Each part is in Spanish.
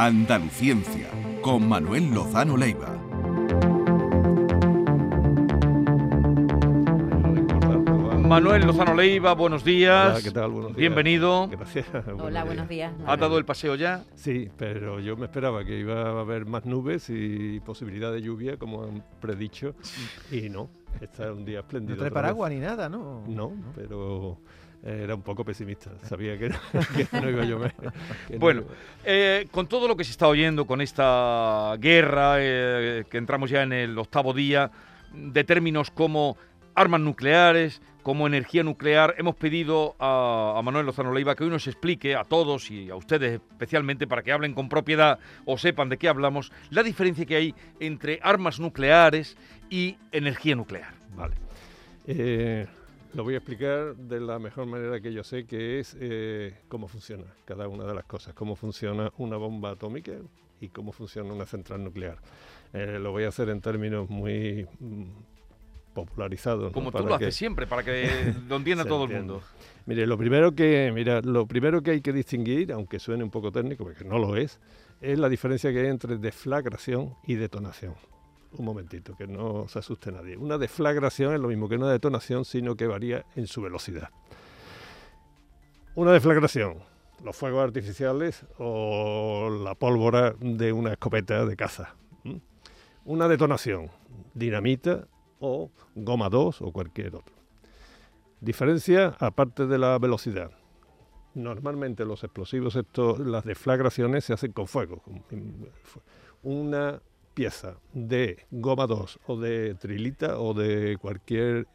Andaluciencia, con Manuel Lozano Leiva. Manuel Lozano Leiva, buenos días. Hola, ¿qué tal? Buenos días. Bienvenido. Gracias. Hola, buenos días. ¿Has dado el paseo ya? Sí, pero yo me esperaba que iba a haber más nubes y posibilidad de lluvia, como han predicho, y no. Está un día espléndido. No trae paraguas ni nada, ¿no? No, pero era un poco pesimista. Sabía que no, que no iba a llover. Bueno, eh, con todo lo que se está oyendo, con esta guerra, eh, que entramos ya en el octavo día, de términos como armas nucleares, como energía nuclear, hemos pedido a, a Manuel Lozano Leiva que hoy nos explique a todos y a ustedes especialmente para que hablen con propiedad o sepan de qué hablamos, la diferencia que hay entre armas nucleares y energía nuclear. Vale. Eh, lo voy a explicar de la mejor manera que yo sé, que es eh, cómo funciona cada una de las cosas, cómo funciona una bomba atómica y cómo funciona una central nuclear. Eh, lo voy a hacer en términos muy mm, popularizados. ¿no? Como tú Para lo que- haces siempre, para que lo entienda todo el mundo. Mire, lo primero que, mira, lo primero que hay que distinguir, aunque suene un poco técnico, porque no lo es, es la diferencia que hay entre deflagración y detonación. Un momentito, que no se asuste nadie. Una deflagración es lo mismo que una detonación, sino que varía en su velocidad. Una deflagración, los fuegos artificiales o la pólvora de una escopeta de caza. Una detonación, dinamita o goma 2 o cualquier otro. Diferencia aparte de la velocidad. Normalmente los explosivos, estos, las deflagraciones se hacen con fuego. Una pieza de goma 2 o de trilita o de cualquier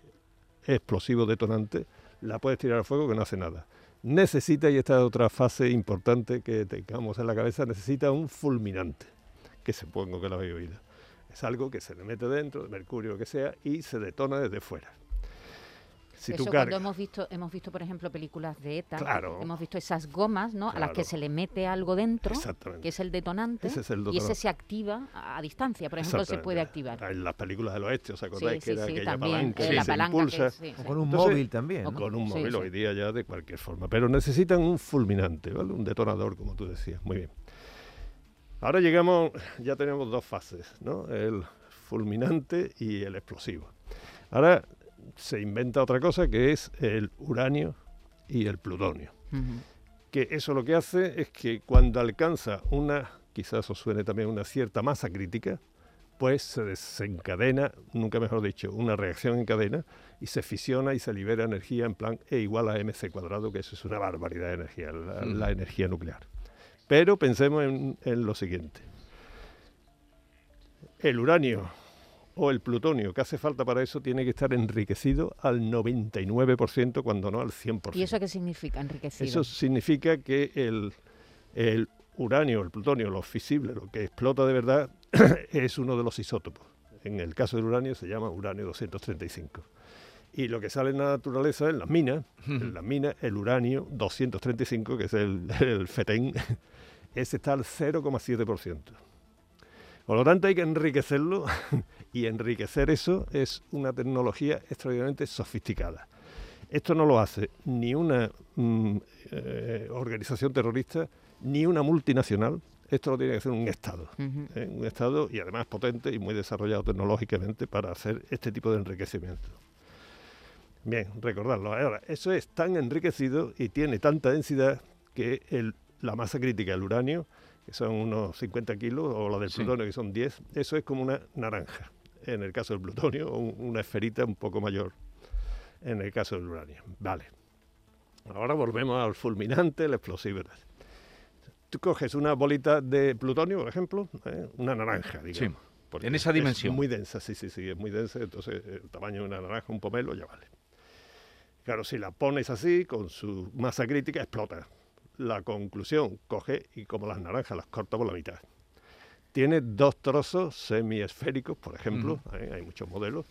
explosivo detonante, la puedes tirar al fuego que no hace nada. Necesita, y esta es otra fase importante que tengamos en la cabeza, necesita un fulminante, que supongo que lo habéis oído. Es algo que se le mete dentro, de mercurio o que sea, y se detona desde fuera. Si Eso tú cuando hemos visto, hemos visto, por ejemplo, películas de ETA, Claro. hemos visto esas gomas, ¿no? A las que se le mete algo dentro, Exactamente. que es el detonante, Ese es el y ese se activa a, a distancia, por ejemplo, se puede activar. En las películas del oeste, ¿os acordáis Sí, que sí, era sí, aquella también, palanca que la se palanca que impulsa? sí, O con un Entonces, móvil también. o. Con un móvil sí. hoy día ya de cualquier forma. Pero necesitan un fulminante, ¿vale? Un detonador, como tú decías. Muy bien. Ahora llegamos, ya tenemos dos fases, ¿no? El fulminante y el explosivo. Ahora se inventa otra cosa que es el uranio y el plutonio. Que eso lo que hace es que cuando alcanza una, quizás os suene también una cierta masa crítica, pues se desencadena, nunca mejor dicho, una reacción en cadena y se fisiona y se libera energía en plan E igual a mc cuadrado, que eso es una barbaridad de energía, la, la energía nuclear. Pero pensemos en, en lo siguiente. El uranio o el plutonio que hace falta para eso tiene que estar enriquecido al 99%, cuando no al 100%. ¿Y eso qué significa, enriquecido? Eso significa que el, el uranio, el plutonio, lo fisible, lo que explota de verdad, es uno de los isótopos. En el caso del uranio se llama uranio 235. Y lo que sale en la naturaleza, en las minas, en las minas, el uranio 235, que es el, el FETEN, ese está al 0,7%. Por lo tanto, hay que enriquecerlo y enriquecer eso es una tecnología extraordinariamente sofisticada. Esto no lo hace ni una mm, eh, organización terrorista ni una multinacional. Esto lo tiene que hacer un Estado. ¿eh? Un Estado y además potente y muy desarrollado tecnológicamente para hacer este tipo de enriquecimiento. Bien, recordarlo. Ahora, eso es tan enriquecido y tiene tanta densidad que el- la masa crítica del uranio, que son unos 50 kilos, o la del Sí. plutonio, que son 10, eso es como una naranja. En el caso del plutonio, o un- una esferita un poco mayor. En el caso del uranio. Vale. Ahora volvemos al fulminante, el explosivo. Tú coges una bolita de plutonio, por ejemplo, ¿eh? una naranja, digamos. porque en esa es dimensión. muy densa, sí, sí, sí, es muy densa, entonces el tamaño de una naranja, un pomelo, ya vale. Claro, si la pones así, con su masa crítica, explota. La conclusión, coge y como las naranjas, las corta por la mitad. Tiene dos trozos semiesféricos, por ejemplo, ¿eh? hay muchos modelos,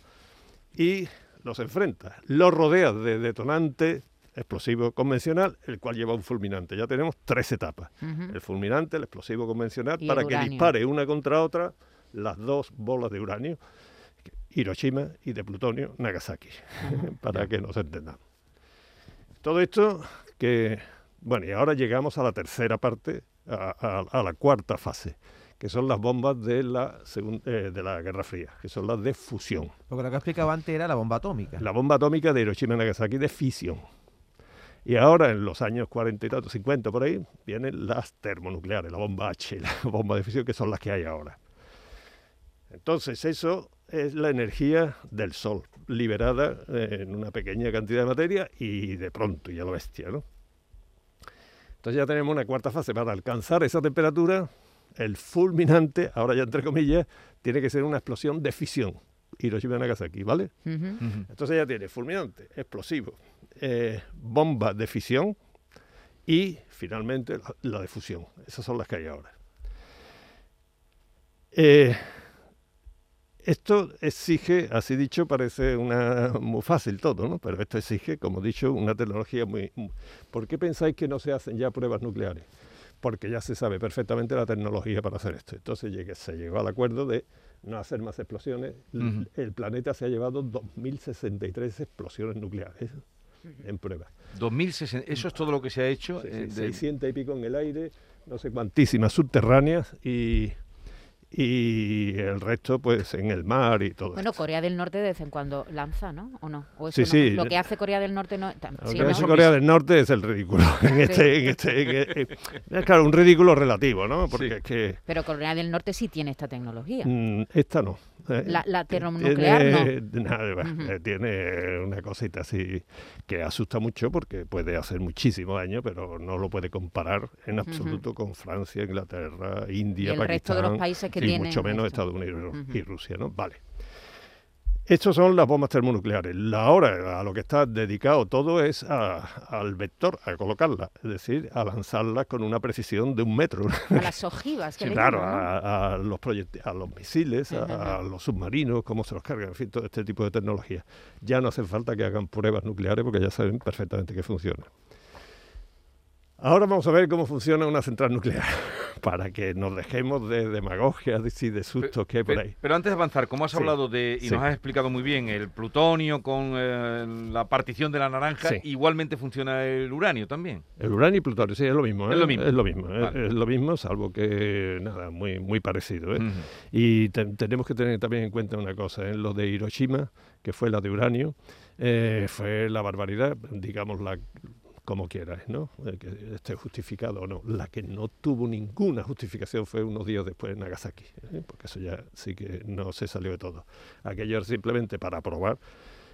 y los enfrenta. Los rodea de detonante explosivo convencional, el cual lleva un fulminante. Ya tenemos tres etapas. El fulminante, el explosivo convencional, Y para que dispare una contra otra las dos bolas de uranio, Hiroshima y de plutonio, Nagasaki, para que nos entendamos. Todo esto que, bueno, y ahora llegamos a la tercera parte, a, a la cuarta fase que son las bombas de la, eh, de la Guerra Fría, que son las de fusión. Lo que que explicaba antes era la bomba atómica. La bomba atómica de Hiroshima y Nagasaki de fisión. Y ahora, en los años 40 y tanto, 50 por ahí, vienen las termonucleares, la bomba H, la bomba de fisión, que son las que hay ahora. Entonces, eso es la energía del Sol, liberada eh, en una pequeña cantidad de materia y de pronto, y a lo bestia, ¿no? Entonces ya tenemos una cuarta fase para alcanzar esa temperatura el fulminante, ahora ya entre comillas, tiene que ser una explosión de fisión. Hiroshima y Nagasaki, ¿vale? Entonces ya tiene fulminante, explosivo, eh, bomba de fisión y finalmente la, de fusión. Esas son las que hay ahora. Eh, esto exige, así dicho, parece una, muy fácil todo, ¿no? Pero esto exige, como he dicho, una tecnología muy... ¿Por qué pensáis que no se hacen ya pruebas nucleares? porque ya se sabe perfectamente la tecnología para hacer esto. Entonces se llegó al acuerdo de no hacer más explosiones. El planeta se ha llevado 2.063 explosiones nucleares en prueba. 2060, eso es todo lo que se ha hecho. 600 eh, y pico en el aire, no sé cuantísimas subterráneas y y el resto pues en el mar y todo. Bueno, Corea del Norte de vez en cuando lanza, ¿no? ¿O no? sí, sí. Lo que hace Corea del Norte no... Lo que hace Corea del Norte es el ridículo. en este, en este, es claro, un ridículo relativo, ¿no? Porque es que... Pero Corea del Norte sí tiene esta tecnología. Mm, esta no. Eh, la, termonuclear no. Tiene una cosita así que asusta mucho porque puede hacer muchísimo daño, pero no lo puede comparar en absoluto con Francia, Inglaterra, India, y el resto de los países que y mucho menos Estados Unidos y Rusia, ¿no? Vale. Estas son las bombas termonucleares. La hora a lo que está dedicado todo es al vector, a colocarla, es decir, a lanzarla con una precisión de un metro. A las ojivas, que claro, a, los a los misiles, a, los submarinos, cómo se los cargan, en fin, todo este tipo de tecnología. Ya no hace falta que hagan pruebas nucleares porque ya saben perfectamente que funciona. Ahora vamos a ver cómo funciona una central nuclear, para que nos dejemos de demagogia y de sustos que hay por ahí. Pero antes de avanzar, como has hablado de, y nos has explicado muy bien, el plutonio con eh, la partición de la naranja, igualmente funciona el uranio también. El uranio y plutonio, sí, es lo mismo. Es lo mismo. Es lo mismo, ¿eh? es lo mismo salvo que, nada, muy, muy parecido. ¿eh? Y tenemos que tener también en cuenta una cosa, en lo de Hiroshima, que fue la de uranio, fue la barbaridad, digamos, la como quieras, ¿no? que esté justificado o no. La que no tuvo ninguna justificación fue unos días después en Nagasaki, ¿eh? porque eso ya sí que no se salió de todo. Aquello era simplemente para probar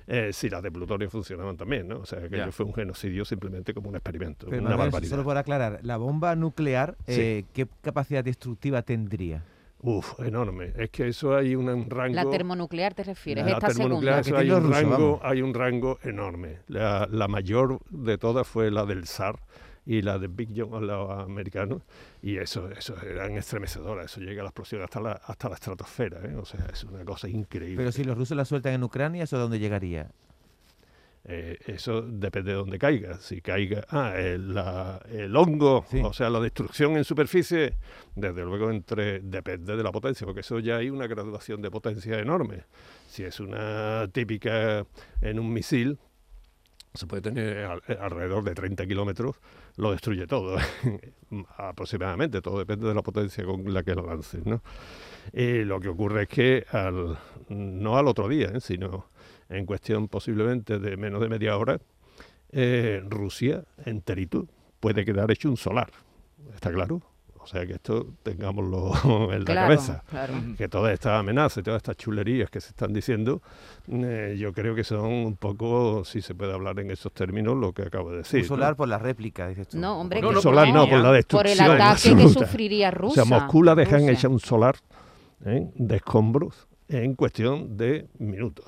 eh, si las de plutonio funcionaban también, ¿no? O sea, aquello fue un genocidio simplemente como un experimento, una barbaridad. Solo para aclarar, ¿la bomba nuclear eh, qué capacidad destructiva tendría? Uf, enorme. Es que eso hay un, rango. La termonuclear te refieres, la esta termonuclear, Eso hay, un rango, hay un rango enorme. La, mayor de todas fue la del SAR y la de Big John, los americanos, y eso, eso eran estremecedoras, eso llega a la explosión hasta la, hasta la estratosfera, ¿eh? o sea, es una cosa increíble. Pero si los rusos la sueltan en Ucrania, ¿eso a dónde llegaría? Eh, eso depende de dónde caiga. Si caiga, ah, el, hongo, o sea, la destrucción en superficie, desde luego entre depende de la potencia, porque eso ya hay una graduación de potencia enorme. Si es una típica en un misil, se puede tener alrededor de 30 kilómetros, lo destruye todo, aproximadamente, todo depende de la potencia con la que lo lances. ¿no? Y lo que ocurre es que al, no al otro día, ¿eh? sino en cuestión posiblemente de menos de media hora, eh, Rusia enterito puede quedar hecho un solar. ¿Está claro? O sea que esto tengámoslo en la cabeza. Que todas estas amenazas y todas estas chulerías que se están diciendo, eh, yo creo que son un poco, si se puede hablar en esos términos, lo que acabo de decir. Un solar por la réplica, dices tú. No, hombre, no, solar no, por la destrucción. Por el ataque que sufriría Rusia. O sea, Moscú la dejan hecha un solar ¿eh? de escombros en cuestión de minutos.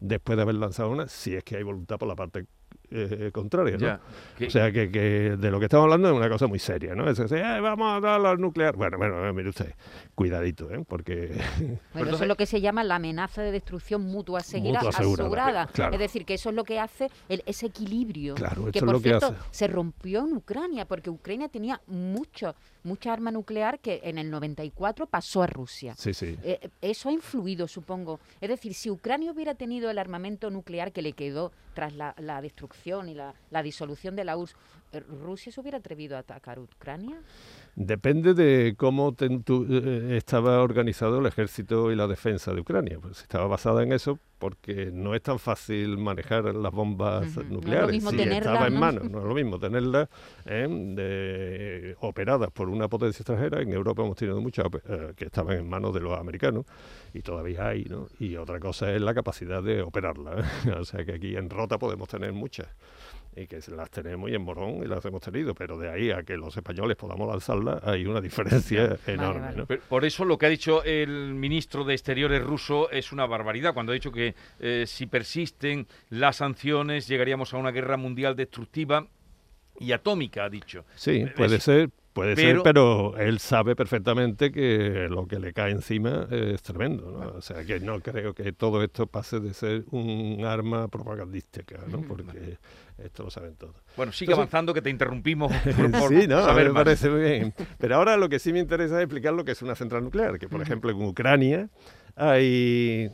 Después de haber lanzado una, si es que hay voluntad por la parte eh, contraria, ¿no? O sea, que, de lo que estamos hablando es una cosa muy seria, ¿no? Es decir, eh, vamos a dar al nuclear. Bueno, bueno, eh, mire usted, cuidadito, ¿eh? Porque... Bueno, eso es lo que se llama la amenaza de destrucción mutua, seguida, asegurada. Es decir, que eso es lo que hace el, ese equilibrio. Claro, que, por lo cierto, que hace. se rompió en Ucrania, porque Ucrania tenía mucho, mucha arma nuclear que en el 94 pasó a Rusia. Sí, sí. eso ha influido, supongo. Es decir, si Ucrania hubiera tenido el armamento nuclear que le quedó tras la, destrucción y la, disolución de la URSS, ¿Rusia se hubiera atrevido a atacar Ucrania? Depende de cómo eh, estaba organizado el ejército y la defensa de Ucrania. Pues estaba basada en eso porque no es tan fácil manejar las bombas nucleares. No si estaba en ¿no? manos, no es lo mismo tenerlas ¿eh? operadas por una potencia extranjera. En Europa hemos tenido muchas eh, que estaban en manos de los americanos y todavía hay, ¿no? Y otra cosa es la capacidad de operarlas. o sea que aquí en Rota podemos tener muchas y que las tenemos y en Morón y las hemos tenido, pero de ahí a que los españoles podamos lanzarlas hay una diferencia enorme. por eso lo que ha dicho el ministro de Exteriores ruso es una barbaridad, cuando ha dicho que eh, si persisten las sanciones llegaríamos a una guerra mundial destructiva y atómica, ha dicho. Sí, puede ser, Puede ser, pero él sabe perfectamente que lo que le cae encima es tremendo. O sea, que no creo que todo esto pase de ser un arma propagandística, ¿no? porque esto lo saben todos. Bueno, sigue avanzando, que te interrumpimos. sí, no, me parece muy bien. Pero ahora lo que sí me interesa es explicar lo que es una central nuclear, que por ejemplo en Ucrania hay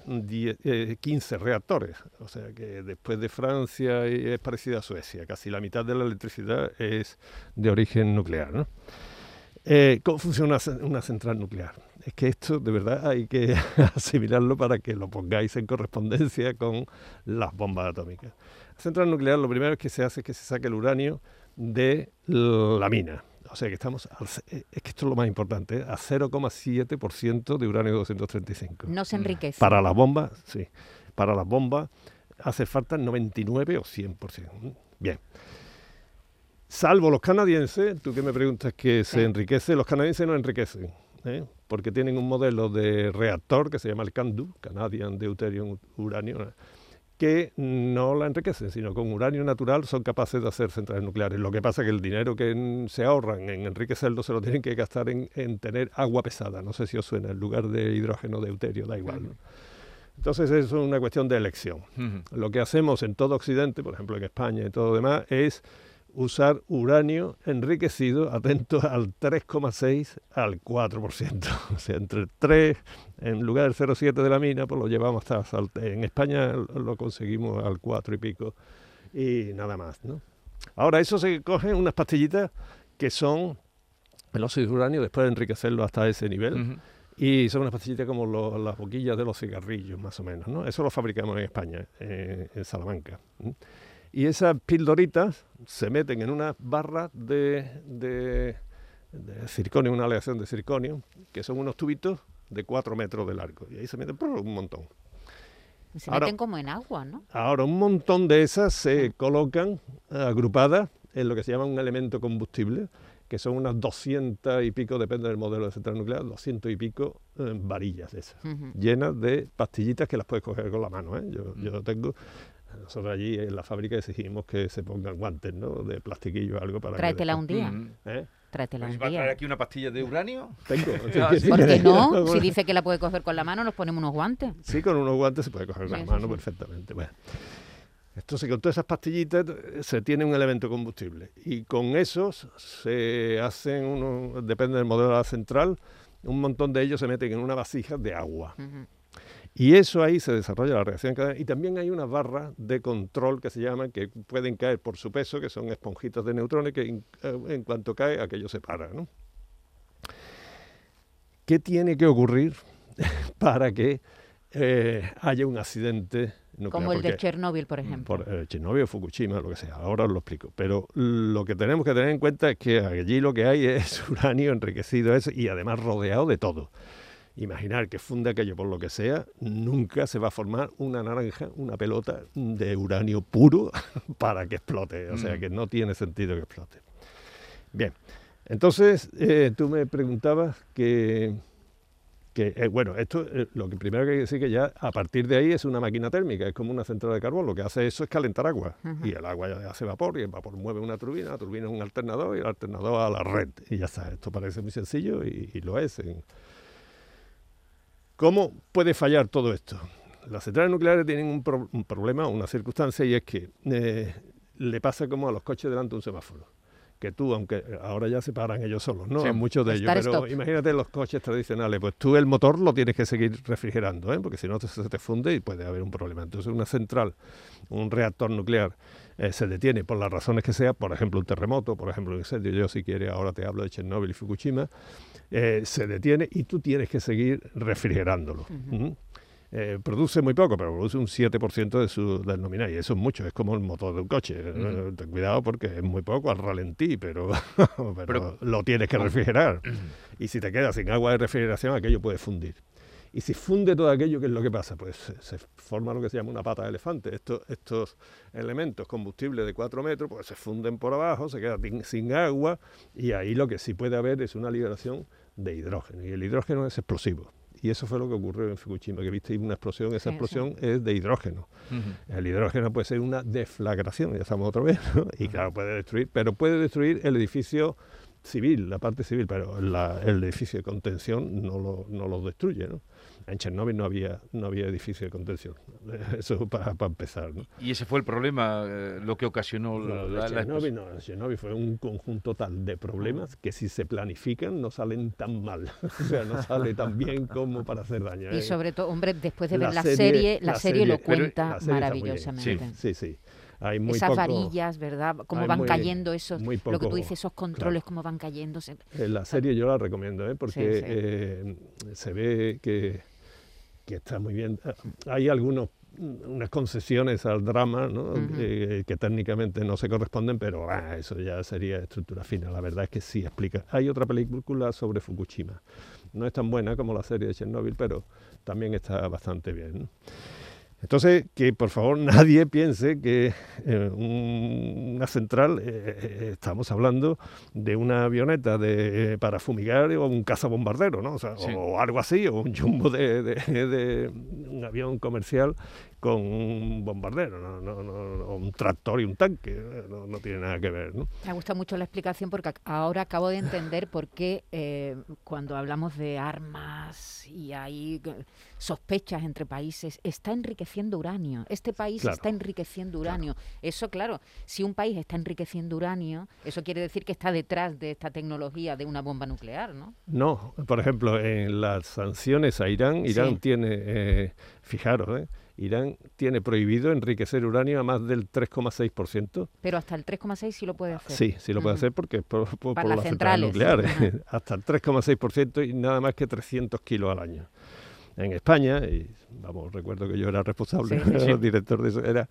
15 eh, reactores, o sea que después de Francia es parecida a Suecia, casi la mitad de la electricidad es de origen nuclear. ¿no? Eh, ¿Cómo funciona una central nuclear? Es que esto de verdad hay que asimilarlo para que lo pongáis en correspondencia con las bombas atómicas. La central nuclear lo primero que se hace es que se saque el uranio de la mina o sea que estamos, eh, es que esto es lo más importante, a 0,7% de uranio 235. No se enriquece. Para las bombas, sí. Para las bombas hace falta 99 o 100%. Bien. Salvo los canadienses, tú que me preguntas que se enriquece, los canadienses no enriquecen, ¿eh? porque tienen un modelo de reactor que se llama el CANDU, Canadian Deuterium Uranio, que no la enriquecen, sino con uranio natural son capaces de hacer centrales nucleares. Lo que pasa es que el dinero que se ahorran en enriquecerlo se lo tienen que gastar en, tener agua pesada. No sé si os suena, en lugar de hidrógeno deuterio, da igual. Entonces es una cuestión de elección. Lo que hacemos en todo Occidente, por ejemplo en España y todo lo demás, es usar uranio enriquecido, atento al 3,6 al 4%. O sea, entre el 3, en lugar del 0,7 de la mina, pues lo llevamos hasta... En España lo conseguimos al 4 y pico y nada más, ¿no? Ahora, eso se cogen unas pastillitas que son el óxido de uranio después de enriquecerlo hasta ese nivel. Y son unas pastillitas como las boquillas de los cigarrillos, más o menos, ¿no? Eso lo fabricamos en España, eh, en Salamanca. Y esas pildoritas se meten en una barra de, de, circonio, una aleación de circonio, que son unos tubitos de 4 metros de largo. Y ahí se meten un montón. Se meten como en agua, ¿no? Ahora, un montón de esas se colocan agrupadas en lo que se llama un elemento combustible, que son unas 200 y pico, depende del modelo de central nuclear, 200 y pico eh, varillas de esas, llenas de pastillitas que las puedes coger con la mano. ¿eh? Yo, yo tengo nosotros allí en la fábrica exigimos que se pongan guantes, ¿no? De plastiquillo o algo para Tráetela un día. ¿Eh? Tráetela un ¿Va a traer aquí una pastilla de uranio? Tengo. Ah, ¿Por qué no? si dice que la puede coger con la mano, nos ponemos unos guantes. Sí, con unos guantes se puede coger con la mano perfectamente. Bueno. Entonces, con todas esas pastillitas se tiene un elemento combustible. Y con esos se hacen, uno, depende del modelo de la central, un montón de ellos se meten en una vasija de agua. Y eso ahí se desarrolla la reacción cadena. Y también hay unas barras de control que se llaman, que pueden caer por su peso, que son esponjitas de neutrones, que en, eh, cuanto cae, aquello se para. ¿no? ¿Qué tiene que ocurrir para que eh, haya un accidente nuclear? Como el de Chernóbil, por ejemplo. Por, eh, Chernóbil Fukushima, lo que sea. Ahora os lo explico. Pero lo que tenemos que tener en cuenta es que allí lo que hay es uranio enriquecido y además rodeado de todo imaginar que funde aquello por lo que sea, nunca se va a formar una naranja, una pelota de uranio puro para que explote. O sea mm. que no tiene sentido que explote. Bien, entonces eh, tú me preguntabas que, que eh, bueno, esto eh, lo que primero que hay que decir que ya a partir de ahí es una máquina térmica, es como una central de carbón, lo que hace eso es calentar agua y el agua ya hace vapor y el vapor mueve una turbina, la turbina es un alternador y el alternador a la red y ya está, esto parece muy sencillo y, y lo es. En, ¿Cómo puede fallar todo esto? Las centrales nucleares tienen un, problema, una circunstancia, y es que eh, le pasa como a los coches delante de un semáforo. Que tú, aunque ahora ya se paran ellos solos, ¿no? muchos de ellos, pero imagínate los coches tradicionales, pues tú el motor lo tienes que seguir refrigerando, ¿eh? porque si no se te funde y puede haber un problema. Entonces una central, un reactor nuclear eh, se detiene por las razones que sea, por ejemplo un terremoto, por ejemplo un incendio, yo si quiere ahora te hablo de Chernóbil y Fukushima, eh, se detiene y tú tienes que seguir refrigerándolo. Eh, produce muy poco, pero produce un 7% de su, del nominal, y eso es mucho, es como el motor de un coche. Ten cuidado porque es muy poco al ralentí, pero, pero, lo tienes que refrigerar. Y si te quedas sin agua de refrigeración, aquello puede fundir. Y si funde todo aquello, ¿qué es lo que pasa? Pues se, forma lo que se llama una pata de elefante. Estos, estos elementos combustibles de 4 metros, pues se funden por abajo, se queda sin agua y ahí lo que sí puede haber es una liberación de hidrógeno. Y el hidrógeno es explosivo. Y eso fue lo que ocurrió en Fukushima, que viste una explosión, esa explosión es de hidrógeno. El hidrógeno puede ser una deflagración, ya estamos otra vez, y claro, puede destruir, pero puede destruir el edificio civil, la parte civil, pero el edificio de contención no lo, no lo destruye. ¿no? En Chernóbil no había, no había edificio de contención, eso para, empezar. ¿no? ¿Y ese fue el problema, eh, lo que ocasionó la, Chernóbil? No, Chernóbil fue un conjunto tal de problemas que si se planifican no salen tan mal, o sea, no sale tan bien como para hacer daño. Y ¿eh? sobre todo, hombre, después de ver la, serie, la serie, lo cuenta maravillosamente. sí, sí. Hay muy Esas varillas, ¿verdad? Cómo van cayendo esos, lo que tú dices, esos controles, cómo van cayendo. La serie yo la recomiendo, ¿eh? porque eh, se ve que que está muy bien. Hay algunos unas concesiones al drama ¿no? que, técnicamente no se corresponden, pero ah, eso ya sería estructura fina. La verdad es que sí explica. Hay otra película sobre Fukushima. No es tan buena como la serie de Chernobyl, pero también está bastante bien. Entonces, que por favor nadie piense que eh, una central, eh, eh, estamos hablando de una avioneta de, para fumigar o un cazabombardero, ¿no? O, algo así, o un jumbo de un avión comercial con un bombardero, no, no, no, un tractor y un tanque, no, tiene nada que ver. ¿no? Me gusta mucho la explicación porque ahora acabo de entender por qué eh, cuando hablamos de armas y hay sospechas entre países, está enriqueciendo uranio. Este país está enriqueciendo uranio. Eso, claro, si un país está enriqueciendo uranio, eso quiere decir que está detrás de esta tecnología de una bomba nuclear, ¿no? No, por ejemplo, en las sanciones a Irán, Irán tiene, eh, fijaros, ¿eh? Irán tiene prohibido enriquecer uranio a más del 3,6%. Pero hasta el 3,6 sí lo puede hacer. Sí, sí lo puede hacer porque por, por, las, centrales, nucleares. hasta el 3,6% y nada más que 300 kilos al año. En España, y vamos, recuerdo que yo era responsable, el director de eso, era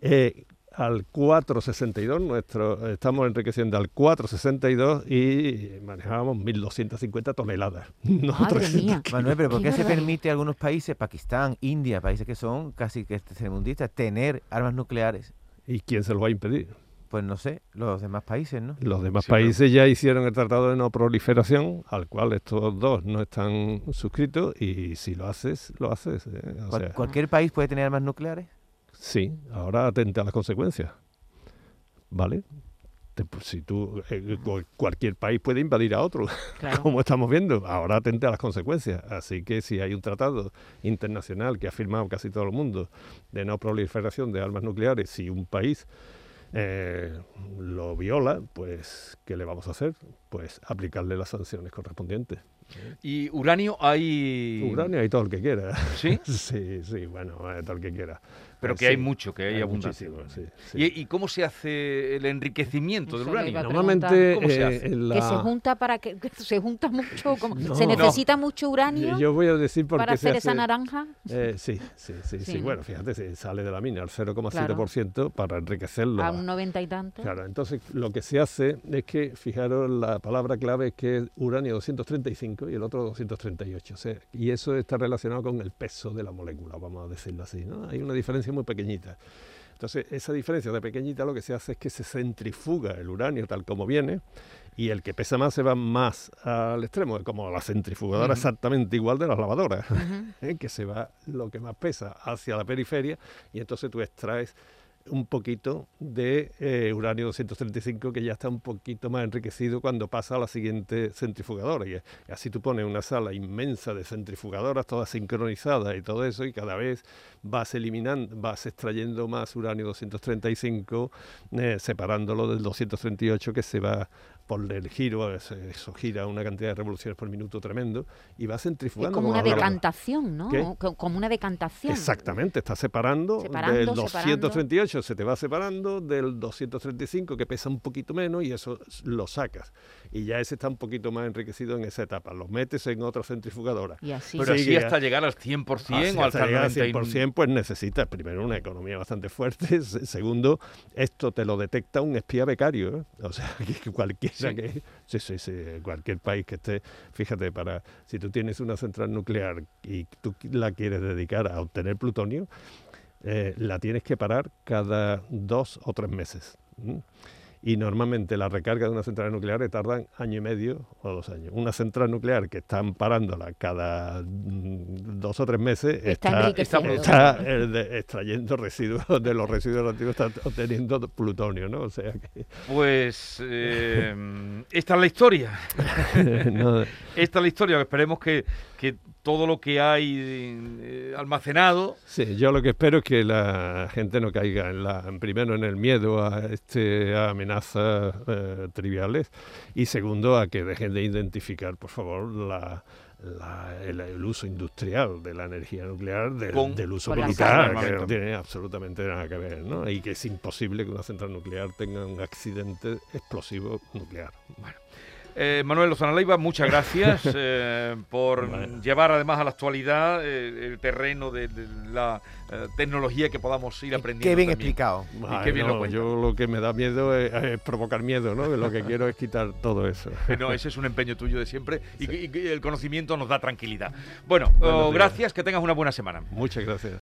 eh, al 462, nuestro, estamos enriqueciendo al 462 y manejábamos 1.250 toneladas. No Manuel, pero ¿por qué, se permite a algunos países, Pakistán, India, países que son casi que tercermundistas, tener armas nucleares? ¿Y quién se lo va a impedir? Pues no sé, los demás países, ¿no? Los demás países ya hicieron el Tratado de No Proliferación, al cual estos dos no están suscritos, y si lo haces, lo haces. ¿eh? ¿Cualquier país puede tener armas nucleares? Sí, ahora atente a las consecuencias. ¿Vale? Pues, si tú, eh, cualquier país puede invadir a otro, como estamos viendo. Ahora atente a las consecuencias. Así que si hay un tratado internacional que ha firmado casi todo el mundo de no proliferación de armas nucleares, si un país eh, lo viola, pues ¿qué le vamos a hacer? Pues aplicarle las sanciones correspondientes. ¿Y uranio hay...? Uranio hay todo el que quiera. ¿Sí? sí, sí, bueno, todo el que quiera. Pero que hay mucho, que hay, abundancia. ¿Y, cómo se hace el enriquecimiento del uranio? Normalmente eh, que se junta para que, se junta mucho, se necesita mucho uranio. Yo voy a decir para hacer esa naranja. Eh, sí, sí, sí, sí, Bueno, fíjate, se sale de la mina al 0,7% para enriquecerlo. A un 90 y tanto. Claro, entonces lo que se hace es que, fijaros, la palabra clave es que es uranio 235 y el otro 238. y eso está relacionado con el peso de la molécula, vamos a decirlo así. ¿no? Hay una diferencia muy pequeñita. Entonces, esa diferencia de pequeñita lo que se hace es que se centrifuga el uranio tal como viene y el que pesa más se va más al extremo, como la centrifugadora exactamente igual de las lavadoras, ¿eh? que se va lo que más pesa hacia la periferia y entonces tú extraes un poquito de eh, uranio 235 que ya está un poquito más enriquecido cuando pasa a la siguiente centrifugadora. Y, así tú pones una sala inmensa de centrifugadoras, todas sincronizadas y todo eso, y cada vez vas eliminando, vas extrayendo más uranio 235, eh, separándolo del 238 que se va por el giro, eso gira una cantidad de revoluciones por minuto tremendo y va centrifugando. Es como una decantación, ¿no? Como una decantación. Exactamente, está separando, del 238 se te va separando, del 235 que pesa un poquito menos y eso lo sacas. Y ya ese está un poquito más enriquecido en esa etapa. Lo metes en otra centrifugadora. Y así. Pero así hasta llegar al 100% o al 100%, pues necesitas primero una economía bastante fuerte. Segundo, esto te lo detecta un espía becario. ¿eh? O sea, que cualquiera que. Sí, sí, sí. Cualquier país que esté. Fíjate, para si tú tienes una central nuclear y tú la quieres dedicar a obtener plutonio, eh, la tienes que parar cada dos o tres meses y normalmente la recarga de una central nuclear tardan año y medio o dos años. Una central nuclear que están parándola cada mm, dos o tres meses está, está, eh, extrayendo residuos de los residuos antiguos, está obteniendo plutonio, ¿no? O sea que... Pues eh, esta es la historia. Esta es la historia, esperemos que, que todo lo que hay eh, almacenado. Sí, yo lo que espero es que la gente no caiga en la, primero en el miedo a este amenazas eh, triviales y segundo a que dejen de identificar, por favor, la, el, uso industrial de la energía nuclear del, uso militar, que no tiene absolutamente nada que ver, ¿no? Y que es imposible que una central nuclear tenga un accidente explosivo nuclear. Bueno. Eh, Manuel Lozano Leiva, muchas gracias eh, por llevar además a la actualidad eh, el terreno de, la tecnología que podamos ir aprendiendo. Qué bien explicado. yo lo que me da miedo es, provocar miedo, ¿no? Lo que quiero es quitar todo eso. no, ese es un empeño tuyo de siempre y, el conocimiento nos da tranquilidad. Bueno, oh, gracias, que tengas una buena semana. Muchas gracias.